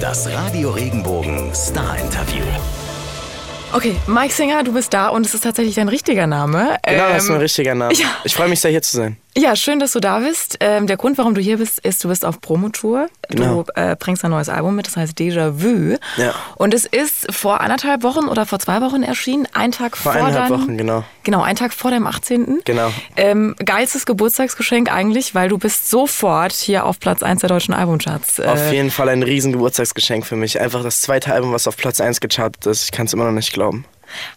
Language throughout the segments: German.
Das Radio Regenbogen Star Interview. Okay, Mike Singer, du bist da und es ist tatsächlich dein richtiger Name. Genau, das ist mein Ähm, richtiger Name. ja. Ich freue mich sehr, hier zu sein. Ja, schön, dass du da bist. Ähm, der Grund, warum du hier bist, ist, du bist auf Promotour. Genau. Du äh, bringst ein neues Album mit, das heißt Déjà Vu. Ja. Und es ist vor anderthalb Wochen oder vor zwei Wochen erschienen, ein Tag vor, Vor eineinhalb deinem, Wochen, genau. Genau, ein Tag vor deinem 18. Genau. Ähm, geilstes Geburtstagsgeschenk eigentlich, weil du bist sofort hier auf Platz 1 der deutschen Albumcharts. Äh, Auf jeden Fall ein riesen Geburtstagsgeschenk für mich. Einfach das zweite Album, was auf Platz 1 gechartet ist. Ich kann es immer noch nicht glauben.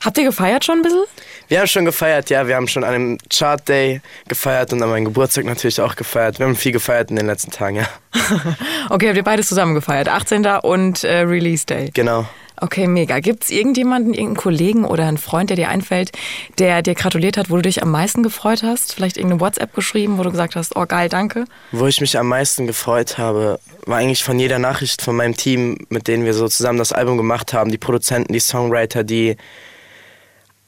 Habt ihr gefeiert schon ein bisschen? Wir haben schon gefeiert, ja. Wir haben schon an dem Chart Day gefeiert und an meinem Geburtstag natürlich auch gefeiert. Wir haben viel gefeiert in den letzten Tagen, ja. Okay, habt ihr beides zusammen gefeiert? 18. und äh, Release Day. Genau. Okay, mega. Gibt es irgendjemanden, irgendeinen Kollegen oder einen Freund, der dir einfällt, der dir gratuliert hat, wo du dich am meisten gefreut hast? Vielleicht irgendeine WhatsApp geschrieben, wo du gesagt hast, oh geil, danke. Wo ich mich am meisten gefreut habe, war eigentlich von jeder Nachricht von meinem Team, mit denen wir so zusammen das Album gemacht haben. Die Produzenten, die Songwriter, die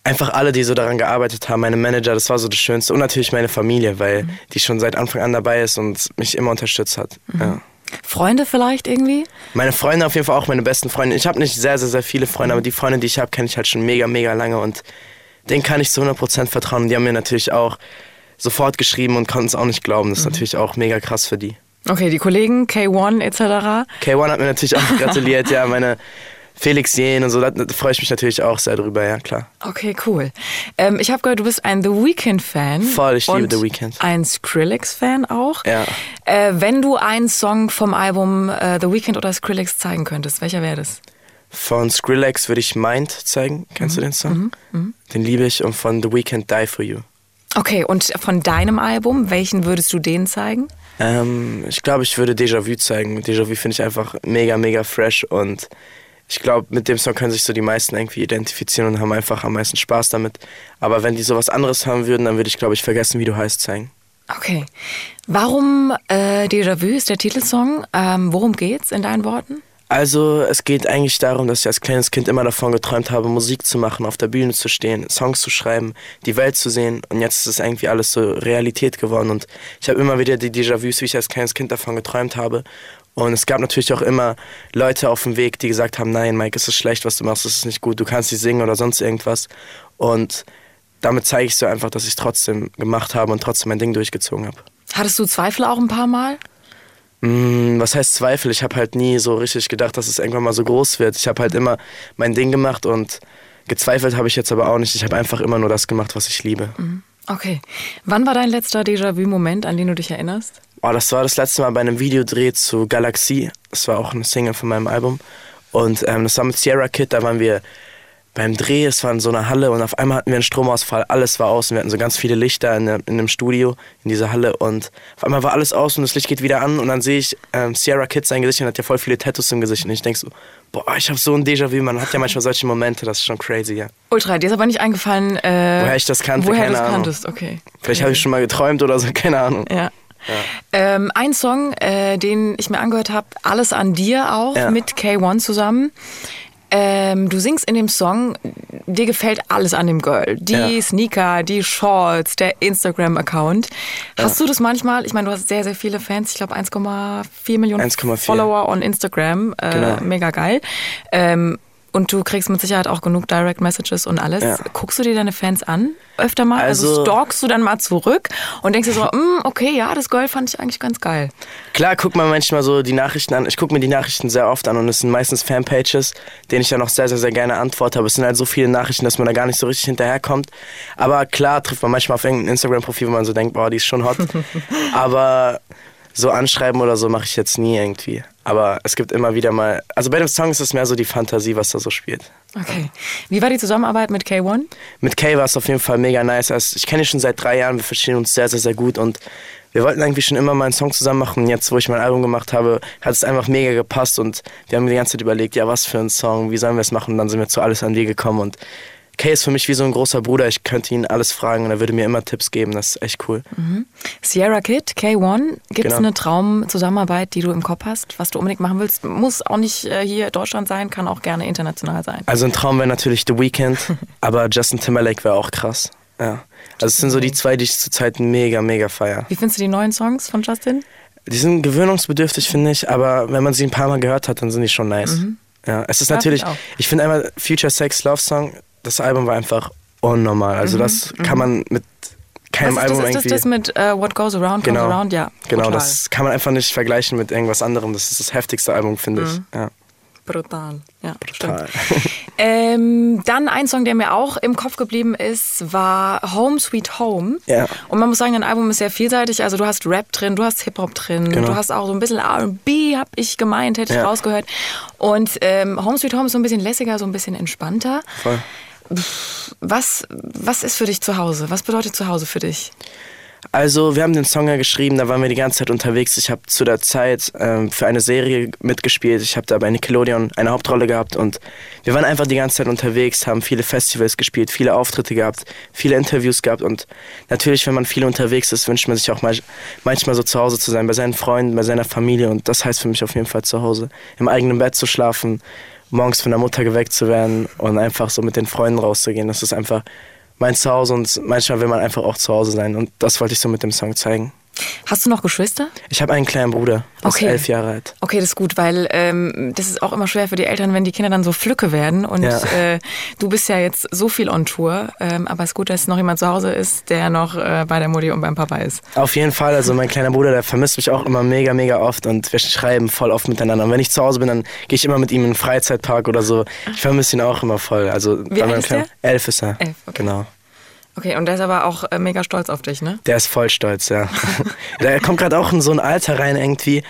einfach alle, die so daran gearbeitet haben, meine Manager, das war so das Schönste. Und natürlich meine Familie, weil die schon seit Anfang an dabei ist und mich immer unterstützt hat. Ja. Freunde vielleicht irgendwie? Meine Freunde auf jeden Fall auch meine besten Freunde. Ich habe nicht sehr, sehr, sehr viele Freunde, aber die Freunde, die ich habe, kenne ich halt schon mega, mega lange und denen kann ich zu 100% vertrauen. Und die haben mir natürlich auch sofort geschrieben und konnten es auch nicht glauben. Das ist natürlich auch mega krass für die. Okay, die Kollegen, K1 etc. K1 hat mir natürlich auch gratuliert, ja, meine Felix Jen und so, da, freue ich mich natürlich auch sehr drüber, ja, klar. Okay, cool. Ähm, ich habe gehört, du bist ein The Weeknd-Fan. Voll, ich liebe The Weeknd. Ein Skrillex-Fan auch. Ja. Äh, wenn du einen Song vom Album äh, The Weeknd oder Skrillex zeigen könntest, welcher wäre das? Von Skrillex würde ich Mind zeigen. Kennst du den Song? Den liebe ich. Und von The Weeknd Die For You. Okay, und von deinem Album, welchen würdest du den zeigen? Ähm, ich glaube, ich würde Déjà Vu zeigen. Déjà Vu finde ich einfach mega, mega fresh und ich glaube, mit dem Song können sich so die meisten irgendwie identifizieren und haben einfach am meisten Spaß damit. Aber wenn die sowas anderes haben würden, dann würde ich, glaube ich, vergessen, wie du heißt, zeigen. Okay. Warum äh, Déjà Vu ist der Titelsong? Ähm, worum geht's in deinen Worten? Also, es geht eigentlich darum, dass ich als kleines Kind immer davon geträumt habe, Musik zu machen, auf der Bühne zu stehen, Songs zu schreiben, die Welt zu sehen. Und jetzt ist es irgendwie alles so Realität geworden. Und ich habe immer wieder die Déjà-vus, wie ich als kleines Kind davon geträumt habe. Und es gab natürlich auch immer Leute auf dem Weg, die gesagt haben, nein, Mike, es ist schlecht, was du machst, es ist nicht gut, du kannst nicht singen oder sonst irgendwas. Und damit zeige ich so einfach, dass ich es trotzdem gemacht habe und trotzdem mein Ding durchgezogen habe. Hattest du Zweifel auch ein paar Mal? Mm, Was heißt Zweifel? Ich habe halt nie so richtig gedacht, dass es irgendwann mal so groß wird. Ich habe halt immer mein Ding gemacht und gezweifelt habe ich jetzt aber auch nicht. Ich habe einfach immer nur das gemacht, was ich liebe. Okay. Wann war dein letzter Déjà-vu-Moment, an den du dich erinnerst? Oh, das war das letzte Mal bei einem Videodreh zu Galaxie. Das war auch eine Single von meinem Album. Und ähm, das war mit Sierra Kid, da waren wir beim Dreh, es war in so einer Halle und auf einmal hatten wir einen Stromausfall, alles war aus und wir hatten so ganz viele Lichter in, in dem Studio, in dieser Halle und auf einmal war alles aus und das Licht geht wieder an und dann sehe ich ähm, Sierra Kid sein Gesicht und hat ja voll viele Tattoos im Gesicht und ich denk so, boah, ich habe so ein Déjà-vu, man hat ja manchmal solche Momente, das ist schon crazy, ja. Ultra, dir ist aber nicht eingefallen, äh, Woher ich das kannte, woher keine du Ahnung. kanntest. Okay. Vielleicht habe ich schon mal geträumt oder so, keine Ahnung. Ja. Ähm, ein Song, äh, den ich mir angehört habe, Alles an dir auch, Ja. mit K1 zusammen. Ähm, du singst in dem Song, dir gefällt alles an dem Girl. Die Ja. Sneaker, die Shorts, der Instagram-Account. Hast du das manchmal? Ich meine, du hast sehr, sehr viele Fans. Ich glaube 1,4 Millionen 1,4. Follower on Instagram. Äh, Genau. Mega geil. Ähm, und du kriegst mit Sicherheit auch genug Direct Messages und alles. Ja. Guckst du dir deine Fans an? Öfter mal? Also, Also- stalkst du dann mal zurück und denkst dir so, "Mm, okay, ja, das Girl fand ich eigentlich ganz geil. Klar, guck mal manchmal so die Nachrichten an. Ich gucke mir die Nachrichten sehr oft an und es sind meistens Fanpages, denen ich dann auch sehr, sehr, sehr gerne antworte. Aber es sind halt so viele Nachrichten, dass man da gar nicht so richtig hinterherkommt. Aber klar trifft man manchmal auf irgendein Instagram-Profil, wo man so denkt, boah, die ist schon hot. Aber so anschreiben oder so mache ich jetzt nie irgendwie. Aber es gibt immer wieder mal. Also bei dem Song ist es mehr so die Fantasie, was da so spielt. Okay. Wie war die Zusammenarbeit mit K1? Mit Kay war es auf jeden Fall mega nice. Also ich kenne ihn schon seit drei Jahren, wir verstehen uns sehr, sehr, sehr gut und wir wollten irgendwie schon immer mal einen Song zusammen machen. Und jetzt, wo ich mein Album gemacht habe, hat es einfach mega gepasst und wir haben die ganze Zeit überlegt, ja, was für ein Song, wie sollen wir es machen? Und dann sind wir zu alles an dir gekommen und Kay ist für mich wie so ein großer Bruder. Ich könnte ihn alles fragen und er würde mir immer Tipps geben. Das ist echt cool. Sierra Kid, K1. Gibt es Genau. eine Traumzusammenarbeit, die du im Kopf hast, was du unbedingt machen willst? Muss auch nicht äh, hier Deutschland sein, kann auch gerne international sein. Also ein Traum wäre natürlich The Weeknd, aber Justin Timberlake wäre auch krass. Ja. Also es sind so die zwei, die ich zurzeit mega, mega feier. Wie findest du die neuen Songs von Justin? Die sind gewöhnungsbedürftig, finde ich, aber wenn man sie ein paar Mal gehört hat, dann sind die schon nice. Ja, es ist Ja, natürlich, ich ich finde einmal Future Sex Love Song, das Album war einfach unnormal. Also das kann man mit keinem Was ist das, Album ist das irgendwie. das mit äh, What Goes Around, Goes Genau. Around? Ja, genau, brutal. das kann man einfach nicht vergleichen mit irgendwas anderem. Das ist das heftigste Album, finde Mhm. ich. Ja, Brutal. Ja, stimmt. Ähm, dann ein Song, der mir auch im Kopf geblieben ist, war Home Sweet Home. Ja. Und man muss sagen, dein Album ist sehr vielseitig. Also du hast Rap drin, du hast Hip-Hop drin, Genau. du hast auch so ein bisschen R&B, hab ich gemeint, hätte ich Ja. rausgehört. Und ähm, Home Sweet Home ist so ein bisschen lässiger, so ein bisschen entspannter. Voll. Was, was ist für dich zu Hause? Was bedeutet zu Hause für dich? Also, wir haben den Song ja geschrieben, da waren wir die ganze Zeit unterwegs. Ich habe zu der Zeit ähm, für eine Serie mitgespielt. Ich habe da bei Nickelodeon eine Hauptrolle gehabt und wir waren einfach die ganze Zeit unterwegs, haben viele Festivals gespielt, viele Auftritte gehabt, viele Interviews gehabt und natürlich, wenn man viel unterwegs ist, wünscht man sich auch mal, manchmal so zu Hause zu sein, bei seinen Freunden, bei seiner Familie und das heißt für mich auf jeden Fall zu Hause. Im eigenen Bett zu schlafen, morgens von der Mutter geweckt zu werden und einfach so mit den Freunden rauszugehen. Das ist einfach mein Zuhause und manchmal will man einfach auch zu Hause sein und das wollte ich so mit dem Song zeigen. Hast du noch Geschwister? Ich habe einen kleinen Bruder, der Okay. ist elf Jahre alt. Okay, das ist gut, weil ähm, das ist auch immer schwer für die Eltern, wenn die Kinder dann so Flücke werden. Und Ja. äh, du bist ja jetzt so viel on Tour, ähm, aber es ist gut, dass noch jemand zu Hause ist, der noch äh, bei der Mutti und beim Papa ist. Auf jeden Fall, also mein kleiner Bruder, der vermisst mich auch immer mega, mega oft und wir schreiben voll oft miteinander. Und wenn ich zu Hause bin, dann gehe ich immer mit ihm in den Freizeitpark oder so. Ich vermisse ihn auch immer voll. Also Wie bei meinem ist Kleinen- Elf ist er. Elf, okay. Genau. Okay, und der ist aber auch äh, mega stolz auf dich, ne? Der ist voll stolz, ja. der kommt gerade auch in so ein Alter rein irgendwie,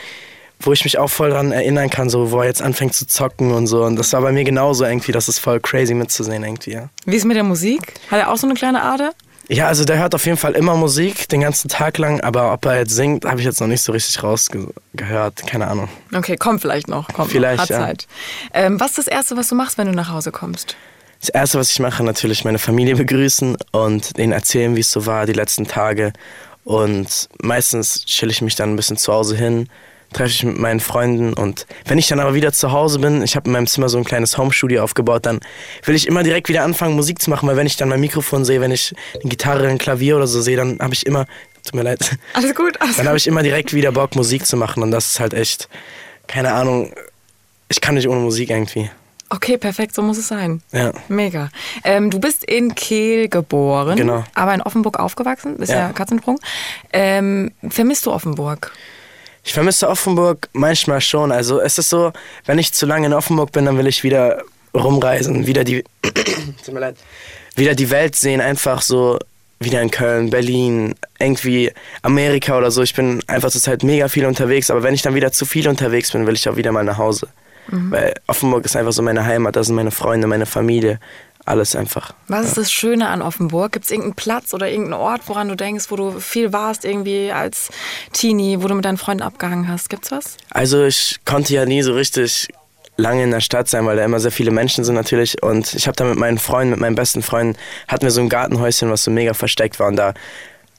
wo ich mich auch voll dran erinnern kann, so wo er jetzt anfängt zu zocken und so. Und das war bei mir genauso irgendwie, das ist voll crazy mitzusehen irgendwie, ja. Wie ist mit der Musik? Hat er auch so eine kleine Ader? Ja, also der hört auf jeden Fall immer Musik, den ganzen Tag lang, aber ob er jetzt singt, habe ich jetzt noch nicht so richtig rausgehört. Keine Ahnung. Okay, kommt vielleicht noch. Kommt Vielleicht, noch. Hat ja. Zeit. Ähm, was ist das Erste, was du machst, wenn du nach Hause kommst? Das Erste, was ich mache, natürlich meine Familie begrüßen und denen erzählen, wie es so war die letzten Tage. Und meistens chill ich mich dann ein bisschen zu Hause hin, treffe ich mit meinen Freunden und wenn ich dann aber wieder zu Hause bin, ich habe in meinem Zimmer so ein kleines Homestudio aufgebaut, dann will ich immer direkt wieder anfangen Musik zu machen, weil wenn ich dann mein Mikrofon sehe, wenn ich eine Gitarre, ein Klavier oder so sehe, dann habe ich immer, tut mir leid, Alles gut, alles dann habe ich immer direkt wieder Bock Musik zu machen und das ist halt echt, keine Ahnung, ich kann nicht ohne Musik irgendwie. Okay, perfekt, so muss es sein. Ja. Mega. Ähm, du bist in Kehl geboren, Genau. aber in Offenburg aufgewachsen, ist ja, Ja. Katzensprung. Ähm, vermisst du Offenburg? Ich vermisse Offenburg manchmal schon. Also es ist so, wenn ich zu lange in Offenburg bin, dann will ich wieder rumreisen, wieder die, tut mir leid, wieder die Welt sehen, einfach so wieder in Köln, Berlin, irgendwie Amerika oder so. Ich bin einfach zurzeit mega viel unterwegs, aber wenn ich dann wieder zu viel unterwegs bin, will ich auch wieder mal nach Hause. Weil Offenburg ist einfach so meine Heimat, da sind meine Freunde, meine Familie, alles einfach. Was ist das Schöne an Offenburg? Gibt es irgendeinen Platz oder irgendeinen Ort, woran du denkst, wo du viel warst, irgendwie als Teenie, wo du mit deinen Freunden abgehangen hast? Gibt's was? Also ich konnte ja nie so richtig lange in der Stadt sein, weil da immer sehr viele Menschen sind natürlich. Und ich habe da mit meinen Freunden, mit meinen besten Freunden, hatten wir so ein Gartenhäuschen, was so mega versteckt war. Und da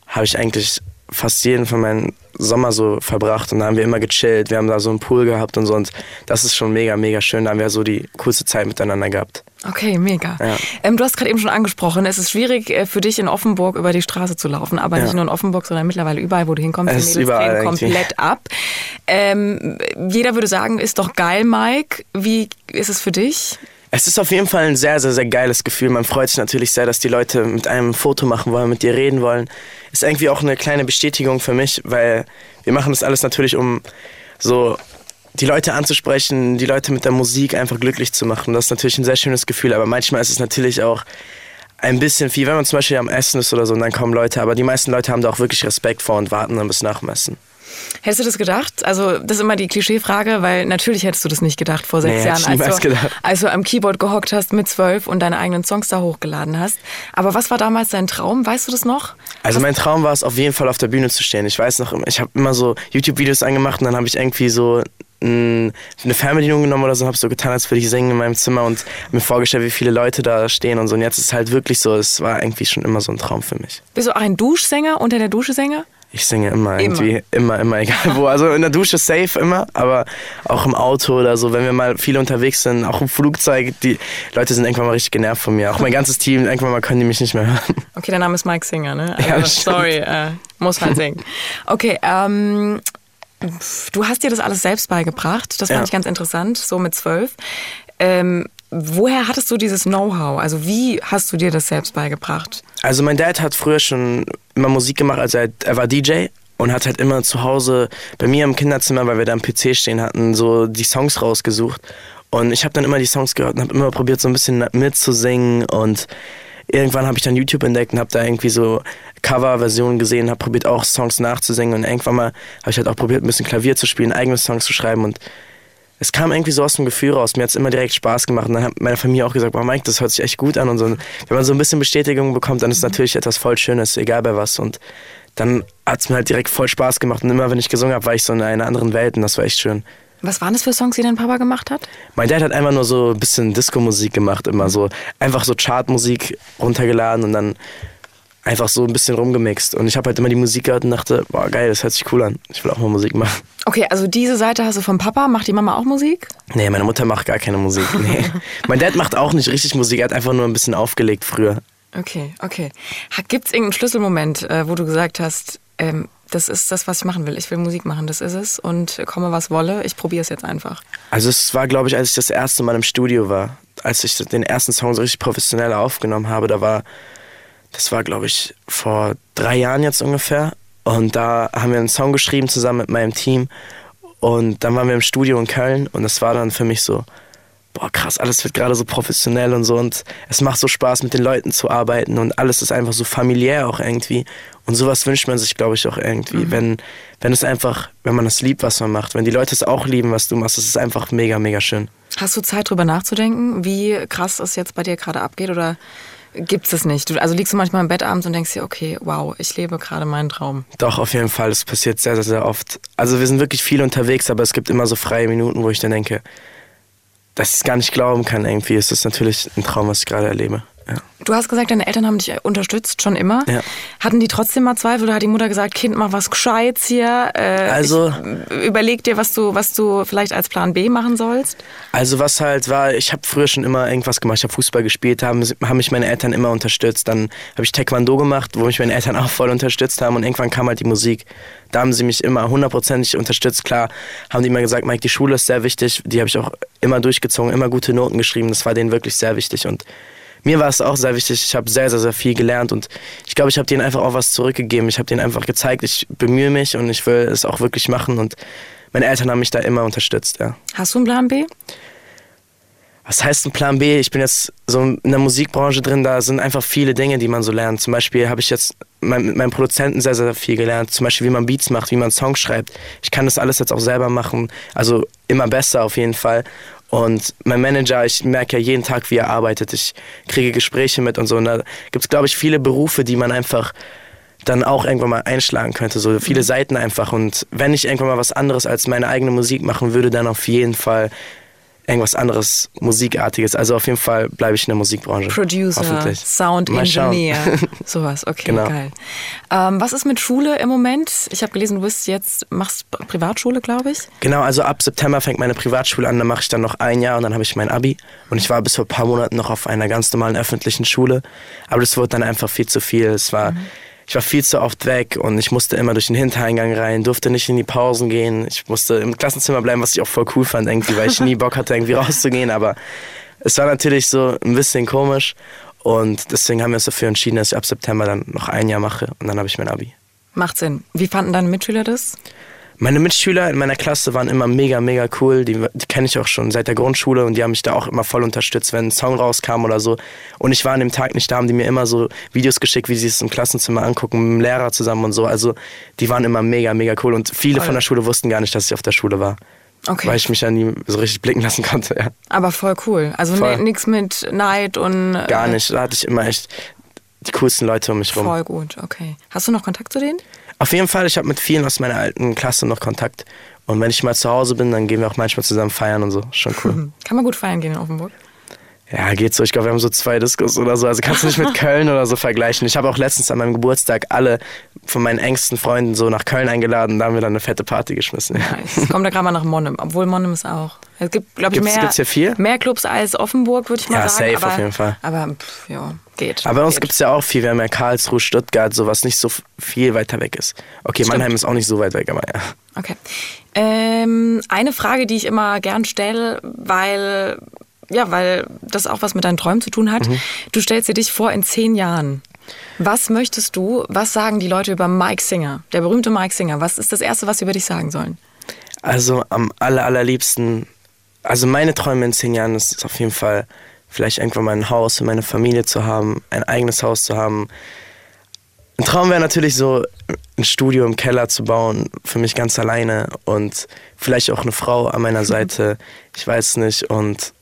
habe ich eigentlich fast jeden von meinen Sommer so verbracht. Und da haben wir immer gechillt. Wir haben da so einen Pool gehabt und so. Und das ist schon mega, mega schön. Da haben wir so die coolste Zeit miteinander gehabt. Okay, mega. Ja. Ähm, du hast gerade eben schon angesprochen, es ist schwierig äh, für dich in Offenburg über die Straße zu laufen, aber Ja. nicht nur in Offenburg, sondern mittlerweile überall, wo du hinkommst. Es die ist Mädels drehen komplett ab. Ähm, jeder würde sagen, ist doch geil, Mike. Wie ist es für dich? Es ist auf jeden Fall ein sehr, sehr, sehr geiles Gefühl. Man freut sich natürlich sehr, dass die Leute mit einem ein Foto machen wollen, mit dir reden wollen. Ist irgendwie auch eine kleine Bestätigung für mich, weil wir machen das alles natürlich, um so die Leute anzusprechen, die Leute mit der Musik einfach glücklich zu machen. Das ist natürlich ein sehr schönes Gefühl, aber manchmal ist es natürlich auch ein bisschen viel, wenn man zum Beispiel am Essen ist oder so und dann kommen Leute, aber die meisten Leute haben da auch wirklich Respekt vor und warten dann bis nach dem Essen. Hättest du das gedacht? Also, das ist immer die Klischeefrage, weil natürlich hättest du das nicht gedacht vor sechs Nee, Jahren, als niemals du, gedacht. als du am Keyboard gehockt hast mit zwölf und deine eigenen Songs da hochgeladen hast. Aber was war damals dein Traum? Weißt du das noch? Also mein Traum war es auf jeden Fall auf der Bühne zu stehen. Ich weiß noch, ich habe immer so YouTube-Videos angemacht und dann habe ich irgendwie so eine Fernbedienung genommen oder so, habe so getan, als würde ich singen in meinem Zimmer und mir vorgestellt, wie viele Leute da stehen und so. Und jetzt ist es halt wirklich so, es war irgendwie schon immer so ein Traum für mich. Bist du auch ein Duschsänger, unter der Dusche Sänger? Ich singe immer irgendwie, immer, immer, egal wo. Also in der Dusche safe immer, aber auch im Auto oder so, wenn wir mal viele unterwegs sind, auch im Flugzeug, die Leute sind irgendwann mal richtig genervt von mir. Auch mein ganzes Team, irgendwann mal können die mich nicht mehr hören. Okay, dein Name ist Mike Singer, ne? Ja, Also, stimmt. sorry, äh, muss halt singen. Okay, ähm, Du hast dir das alles selbst beigebracht. Das fand Ja. ich ganz interessant, so mit zwölf. Ähm, woher hattest du dieses Know-how? Also wie hast du dir das selbst beigebracht? Also mein Dad hat früher schon immer Musik gemacht, also er, er war DJ und hat halt immer zu Hause bei mir im Kinderzimmer, weil wir da am PC stehen hatten, so die Songs rausgesucht. Und ich habe dann immer die Songs gehört und habe immer probiert, so ein bisschen mitzusingen und irgendwann habe ich dann YouTube entdeckt und habe da irgendwie so Coverversionen gesehen, habe probiert auch Songs nachzusingen und irgendwann mal habe ich halt auch probiert, ein bisschen Klavier zu spielen, eigene Songs zu schreiben und es kam irgendwie so aus dem Gefühl raus. Mir hat es immer direkt Spaß gemacht. Und dann hat meine Familie auch gesagt, boah Mike, das hört sich echt gut an. Und so, wenn man so ein bisschen Bestätigung bekommt, dann ist es natürlich etwas voll Schönes, egal bei was. Und dann hat es mir halt direkt voll Spaß gemacht. Und immer wenn ich gesungen habe, war ich so in einer anderen Welt und das war echt schön. Was waren das für Songs, die dein Papa gemacht hat? Mein Dad hat einfach nur so ein bisschen Disco-Musik gemacht, immer so. Einfach so Chartmusik runtergeladen und dann einfach so ein bisschen rumgemixt. Und ich habe halt immer die Musik gehört und dachte, boah geil, das hört sich cool an. Ich will auch mal Musik machen. Okay, also diese Seite hast du vom Papa. Macht die Mama auch Musik? Nee, meine Mutter macht gar keine Musik. Nee. mein Dad macht auch nicht richtig Musik, er hat einfach nur ein bisschen aufgelegt früher. Okay, okay. Gibt es irgendeinen Schlüsselmoment, äh, wo du gesagt hast, ähm, das ist das, was ich machen will. Ich will Musik machen, das ist es. Und komme, was wolle, ich probiere es jetzt einfach. Also es war, glaube ich, als ich das erste Mal im Studio war, als ich den ersten Song so richtig professionell aufgenommen habe, da war, das war, glaube ich, vor drei Jahren jetzt ungefähr. Und da haben wir einen Song geschrieben zusammen mit meinem Team. Und dann waren wir im Studio in Köln. Und das war dann für mich so, boah krass, alles wird gerade so professionell und so. Und es macht so Spaß mit den Leuten zu arbeiten. Und alles ist einfach so familiär auch irgendwie. Und sowas wünscht man sich glaube ich auch irgendwie, wenn, wenn es einfach, wenn man es liebt, was man macht, wenn die Leute es auch lieben, was du machst, das ist einfach mega, mega schön. Hast du Zeit, drüber nachzudenken, wie krass es jetzt bei dir gerade abgeht? Oder gibt es nicht? Also liegst du manchmal im Bett abends und denkst dir, okay, wow, ich lebe gerade meinen Traum. Doch, auf jeden Fall, das passiert sehr, sehr, sehr oft. Also wir sind wirklich viel unterwegs, aber es gibt immer so freie Minuten, wo ich dann denke, dass ich es gar nicht glauben kann irgendwie. Es ist natürlich ein Traum, was ich gerade erlebe. Ja. Du hast gesagt, deine Eltern haben dich unterstützt, schon immer. Ja. Hatten die trotzdem mal Zweifel oder hat die Mutter gesagt, Kind, mach was Gescheites hier? Äh, Also- ich, überleg dir, was du, was du vielleicht als Plan B machen sollst. Also was halt war, ich habe früher schon immer irgendwas gemacht. Ich habe Fußball gespielt, haben, haben mich meine Eltern immer unterstützt. Dann habe ich Taekwondo gemacht, wo mich meine Eltern auch voll unterstützt haben. Und irgendwann kam halt die Musik. Da haben sie mich immer hundertprozentig unterstützt. Klar haben die immer gesagt, Mike, die Schule ist sehr wichtig. Die habe ich auch immer durchgezogen, immer gute Noten geschrieben. Das war denen wirklich sehr wichtig. Und mir war es auch sehr wichtig. Ich habe sehr, sehr, sehr viel gelernt. Und ich glaube, ich habe denen einfach auch was zurückgegeben. Ich habe denen einfach gezeigt, ich bemühe mich und ich will es auch wirklich machen. Und meine Eltern haben mich da immer unterstützt, ja. Hast du einen Plan B? Was heißt ein Plan B? Ich bin jetzt so in der Musikbranche drin, da sind einfach viele Dinge, die man so lernt. Zum Beispiel habe ich jetzt mein, mit meinem Produzenten sehr, sehr viel gelernt. Zum Beispiel, wie man Beats macht, wie man Songs schreibt. Ich kann das alles jetzt auch selber machen. Also immer besser auf jeden Fall. Und mein Manager, ich merke ja jeden Tag, wie er arbeitet. Ich kriege Gespräche mit und so. Und da gibt es, glaube ich, viele Berufe, die man einfach dann auch irgendwann mal einschlagen könnte. So viele Seiten einfach. Und wenn ich irgendwann mal was anderes als meine eigene Musik machen würde, dann auf jeden Fall irgendwas anderes Musikartiges. Also auf jeden Fall bleibe ich in der Musikbranche. Producer, Hoffentlich. Sound. Engineer, sowas. Okay, Genau. geil. Ähm, was ist mit Schule im Moment? Ich habe gelesen, du bist jetzt machst Privatschule, glaube ich. Genau, also ab September fängt meine Privatschule an, dann mache ich dann noch ein Jahr und dann habe ich mein Abi. Und ich war bis vor ein paar Monaten noch auf einer ganz normalen öffentlichen Schule. Aber das wurde dann einfach viel zu viel. Es war, ich war viel zu oft weg und ich musste immer durch den Hintereingang rein, durfte nicht in die Pausen gehen. Ich musste im Klassenzimmer bleiben, was ich auch voll cool fand irgendwie, weil ich nie Bock hatte, irgendwie rauszugehen. Aber es war natürlich so ein bisschen komisch. Und deswegen haben wir uns dafür entschieden, dass ich ab September dann noch ein Jahr mache und dann habe ich mein Abi. Macht Sinn. Wie fanden deine Mitschüler das? Meine Mitschüler in meiner Klasse waren immer mega, mega cool. Die, die kenne ich auch schon seit der Grundschule und die haben mich da auch immer voll unterstützt, wenn ein Song rauskam oder so. Und ich war an dem Tag nicht da, haben die mir immer so Videos geschickt, wie sie es im Klassenzimmer angucken, mit dem Lehrer zusammen und so. Also die waren immer mega, mega cool. Und viele Voll. von der Schule wussten gar nicht, dass ich auf der Schule war. Okay. Weil ich mich ja nie so richtig blicken lassen konnte. Ja. Aber voll cool. Also nichts mit Neid und. äh, Gar nicht. Da hatte ich immer echt die coolsten Leute um mich rum. Voll gut, okay. Hast du noch Kontakt zu denen? Auf jeden Fall, ich habe mit vielen aus meiner alten Klasse noch Kontakt. Und wenn ich mal zu Hause bin, dann gehen wir auch manchmal zusammen feiern und so. Schon cool. Kann man gut feiern gehen in Offenburg. Ja, geht so. Ich glaube, wir haben so zwei Diskos oder so. Also kannst du nicht mit Köln oder so vergleichen. Ich habe auch letztens an meinem Geburtstag alle von meinen engsten Freunden so nach Köln eingeladen. Da haben wir dann eine fette Party geschmissen. Ja. Ich komme da gerade mal nach Monnem, obwohl Monnem ist auch. Es gibt, glaube ich, Gibt's- mehr, gibt's hier viel? mehr Clubs als Offenburg, würde ich mal Ja, sagen. safe aber, auf jeden Fall. Aber pff, ja, geht. Aber bei uns gibt es ja auch viel. Wir haben ja Karlsruhe, Stuttgart, sowas nicht so viel weiter weg ist. Okay, Stimmt. Mannheim ist auch nicht so weit weg, aber ja. Okay. Ähm, eine Frage, die ich immer gern stelle, weil, ja, weil das auch was mit deinen Träumen zu tun hat. Mhm. Du stellst dir dich vor in zehn Jahren. Was möchtest du, was sagen die Leute über Mike Singer, der berühmte Mike Singer? Was ist das Erste, was sie über dich sagen sollen? Also am aller, allerliebsten, also meine Träume in zehn Jahren ist es auf jeden Fall, vielleicht irgendwann mal ein Haus für meine Familie zu haben, ein eigenes Haus zu haben. Ein Traum wäre natürlich so, ein Studio im Keller zu bauen, für mich ganz alleine und vielleicht auch eine Frau an meiner Seite, ich weiß nicht. Und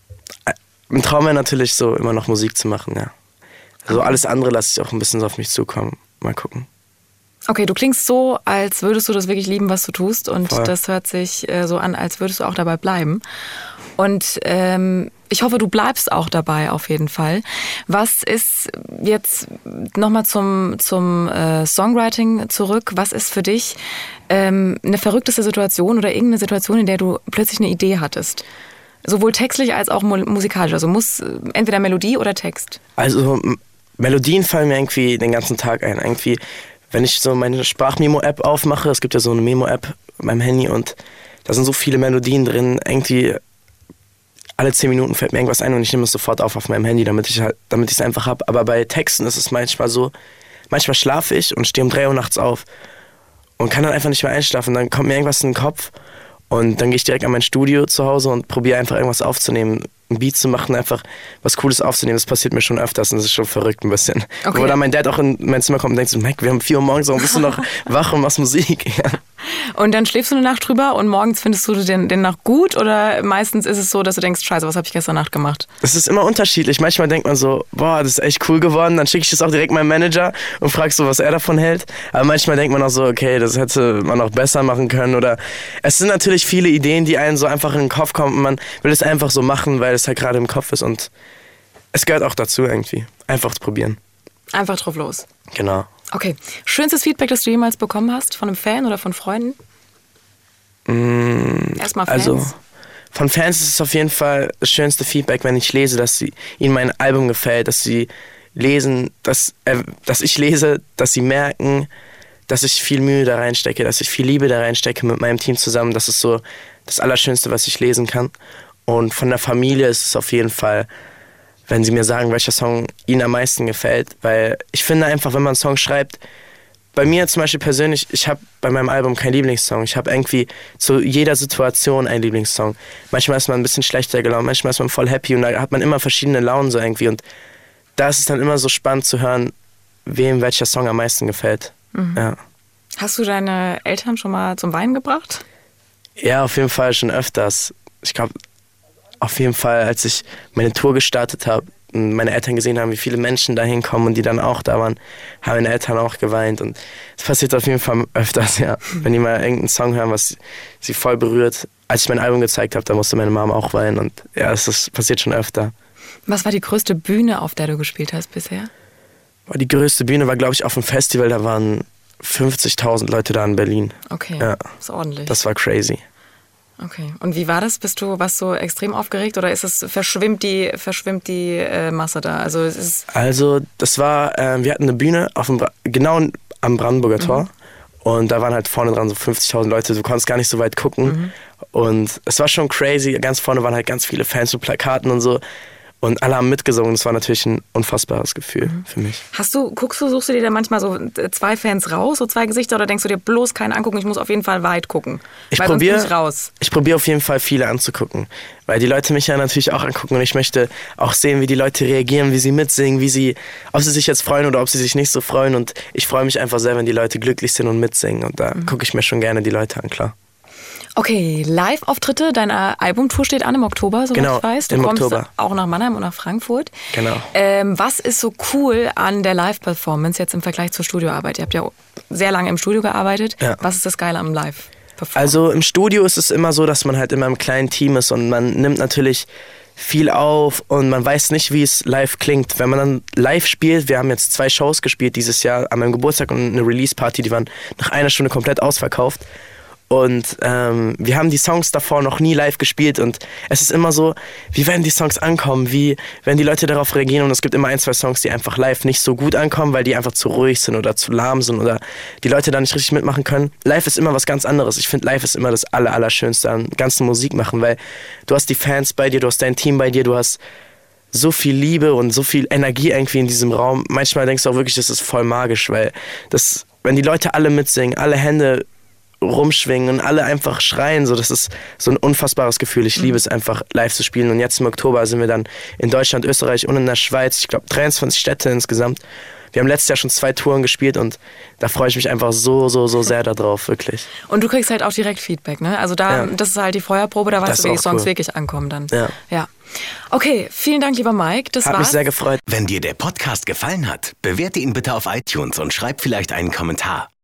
äh, ein Traum wäre natürlich so, immer noch Musik zu machen, ja. Also alles andere lasse ich auch ein bisschen so auf mich zukommen. Mal gucken. Okay, du klingst so, als würdest du das wirklich lieben, was du tust. Und Voll. das hört sich äh, so an, als würdest du auch dabei bleiben. Und ähm, ich hoffe, du bleibst auch dabei auf jeden Fall. Was ist jetzt nochmal zum, zum äh, Songwriting zurück? Was ist für dich ähm, eine verrückteste Situation oder irgendeine Situation, in der du plötzlich eine Idee hattest? Sowohl textlich als auch mu- musikalisch. Also muss äh, entweder Melodie oder Text. Also Melodien fallen mir irgendwie den ganzen Tag ein. Irgendwie, wenn ich so meine Sprachmemo-App aufmache, es gibt ja so eine Memo-App meinem Handy und da sind so viele Melodien drin. Irgendwie alle zehn Minuten fällt mir irgendwas ein und ich nehme es sofort auf auf meinem Handy, damit ich halt, damit ich es einfach habe. Aber bei Texten ist es manchmal so, manchmal schlafe ich und stehe um drei Uhr nachts auf und kann dann einfach nicht mehr einschlafen. Dann kommt mir irgendwas in den Kopf und dann gehe ich direkt an mein Studio zu Hause und probiere einfach irgendwas aufzunehmen, ein Beat zu machen, einfach was Cooles aufzunehmen. Das passiert mir schon öfters und das ist schon verrückt ein bisschen. Okay. Wo dann mein Dad auch in mein Zimmer kommt und denkt so, Mike, wir haben vier Uhr morgens, warum bist du noch wach und machst Musik? Ja. Und dann schläfst du eine Nacht drüber und morgens findest du den, den Nacht gut oder meistens ist es so, dass du denkst, scheiße, was habe ich gestern Nacht gemacht? Das ist immer unterschiedlich. Manchmal denkt man so, boah, das ist echt cool geworden. Dann schicke ich das auch direkt meinem Manager und frage so, was er davon hält. Aber manchmal denkt man auch so, okay, das hätte man auch besser machen können. Oder es sind natürlich viele Ideen, die einem so einfach in den Kopf kommen und man will es einfach so machen, weil es halt gerade im Kopf ist. Und es gehört auch dazu irgendwie. Einfach probieren. Einfach drauf los. Genau. Okay. Schönstes Feedback, das du jemals bekommen hast von einem Fan oder von Freunden? Erstmal Fans. Also von Fans ist es auf jeden Fall das schönste Feedback, wenn ich lese, dass sie, ihnen mein Album gefällt, dass sie lesen, dass, äh, dass ich lese, dass sie merken, dass ich viel Mühe da reinstecke, dass ich viel Liebe da reinstecke mit meinem Team zusammen. Das ist so das Allerschönste, was ich lesen kann. Und von der Familie ist es auf jeden Fall, wenn sie mir sagen, welcher Song ihnen am meisten gefällt. Weil ich finde einfach, wenn man einen Song schreibt, bei mir zum Beispiel persönlich, ich habe bei meinem Album keinen Lieblingssong. Ich habe irgendwie zu jeder Situation einen Lieblingssong. Manchmal ist man ein bisschen schlechter gelaunt, manchmal ist man voll happy und da hat man immer verschiedene Launen so irgendwie. Und da ist es dann immer so spannend zu hören, wem welcher Song am meisten gefällt. Ja. Hast du deine Eltern schon mal zum Weinen gebracht? ja, auf jeden Fall schon öfters. Ich glaube, auf jeden Fall, als ich meine Tour gestartet habe, und meine Eltern gesehen haben, wie viele Menschen da hinkommen und die dann auch da waren, haben meine Eltern auch geweint. Und es passiert auf jeden Fall öfters, ja. Wenn die mal irgendeinen Song hören, was sie voll berührt. Als ich mein Album gezeigt habe, da musste meine Mama auch weinen. Und ja, es ist, passiert schon öfter. Was war die größte Bühne, auf der du gespielt hast bisher? Die größte Bühne war, glaube ich, auf dem Festival. Da waren 50.000 Leute da in Berlin. Okay, Ja. ist ordentlich. Das war crazy. Okay. Und wie war das? Bist du was so extrem aufgeregt oder ist es verschwimmt die verschwimmt die äh, Masse da? Also es ist Also, das war, ähm, wir hatten eine Bühne auf dem, Bra- genau am Brandenburger Tor. Und da waren halt vorne dran so 50.000 Leute, du konntest gar nicht so weit gucken. Und es war schon crazy. Ganz vorne waren halt ganz viele Fans mit Plakaten und so. Und alle haben mitgesungen. Das war natürlich ein unfassbares Gefühl für mich. Hast du, guckst du, suchst du dir da manchmal so äh, zwei Fans raus, so zwei Gesichter, oder denkst du dir bloß keinen angucken, ich muss auf jeden Fall weit gucken? Ich probiere raus. ich probier auf jeden Fall viele anzugucken, weil die Leute mich ja natürlich auch angucken und ich möchte auch sehen, wie die Leute reagieren, wie sie mitsingen, wie sie, ob sie sich jetzt freuen oder ob sie sich nicht so freuen und ich freue mich einfach sehr, wenn die Leute glücklich sind und mitsingen und da gucke ich mir schon gerne die Leute an, klar. Okay, Live-Auftritte, deine Albumtour steht an im Oktober, soweit Genau, ich weiß. Du im kommst Oktober. auch nach Mannheim und nach Frankfurt. Genau. Ähm, was ist so cool an der Live-Performance jetzt im Vergleich zur Studioarbeit? Ihr habt ja sehr lange im Studio gearbeitet. Ja. Was ist das Geile am Live-Performance? Also im Studio ist es immer so, dass man halt immer im kleinen Team ist und man nimmt natürlich viel auf und man weiß nicht, wie es live klingt. Wenn man dann live spielt, wir haben jetzt zwei Shows gespielt dieses Jahr an meinem Geburtstag und eine Release-Party, die waren nach einer Stunde komplett ausverkauft. Und ähm, wir haben die Songs davor noch nie live gespielt und es ist immer so, wie werden die Songs ankommen, wie werden die Leute darauf reagieren und es gibt immer ein, zwei Songs, die einfach live nicht so gut ankommen, weil die einfach zu ruhig sind oder zu lahm sind oder die Leute da nicht richtig mitmachen können. Live ist immer was ganz anderes. Ich finde, live ist immer das Aller, Allerschönste an ganzen Musik machen, weil du hast die Fans bei dir, du hast dein Team bei dir, du hast so viel Liebe und so viel Energie irgendwie in diesem Raum. Manchmal denkst du auch wirklich, das ist voll magisch, weil das, wenn die Leute alle mitsingen, alle Hände rumschwingen und alle einfach schreien. So, das ist so ein unfassbares Gefühl. Ich liebe es einfach live zu spielen. Und jetzt im Oktober sind wir dann in Deutschland, Österreich und in der Schweiz. Ich glaube 23 Städte insgesamt. Wir haben letztes Jahr schon zwei Touren gespielt und da freue ich mich einfach so, so, so sehr darauf, wirklich. Und du kriegst halt auch direkt Feedback, ne? Also da, ja. das ist halt die Feuerprobe, da weißt du, wie die Songs cool. wirklich ankommen dann. Ja. ja. Okay, vielen Dank, lieber Mike. Das Hat war's. mich sehr gefreut. Wenn dir der Podcast gefallen hat, bewerte ihn bitte auf iTunes und schreib vielleicht einen Kommentar.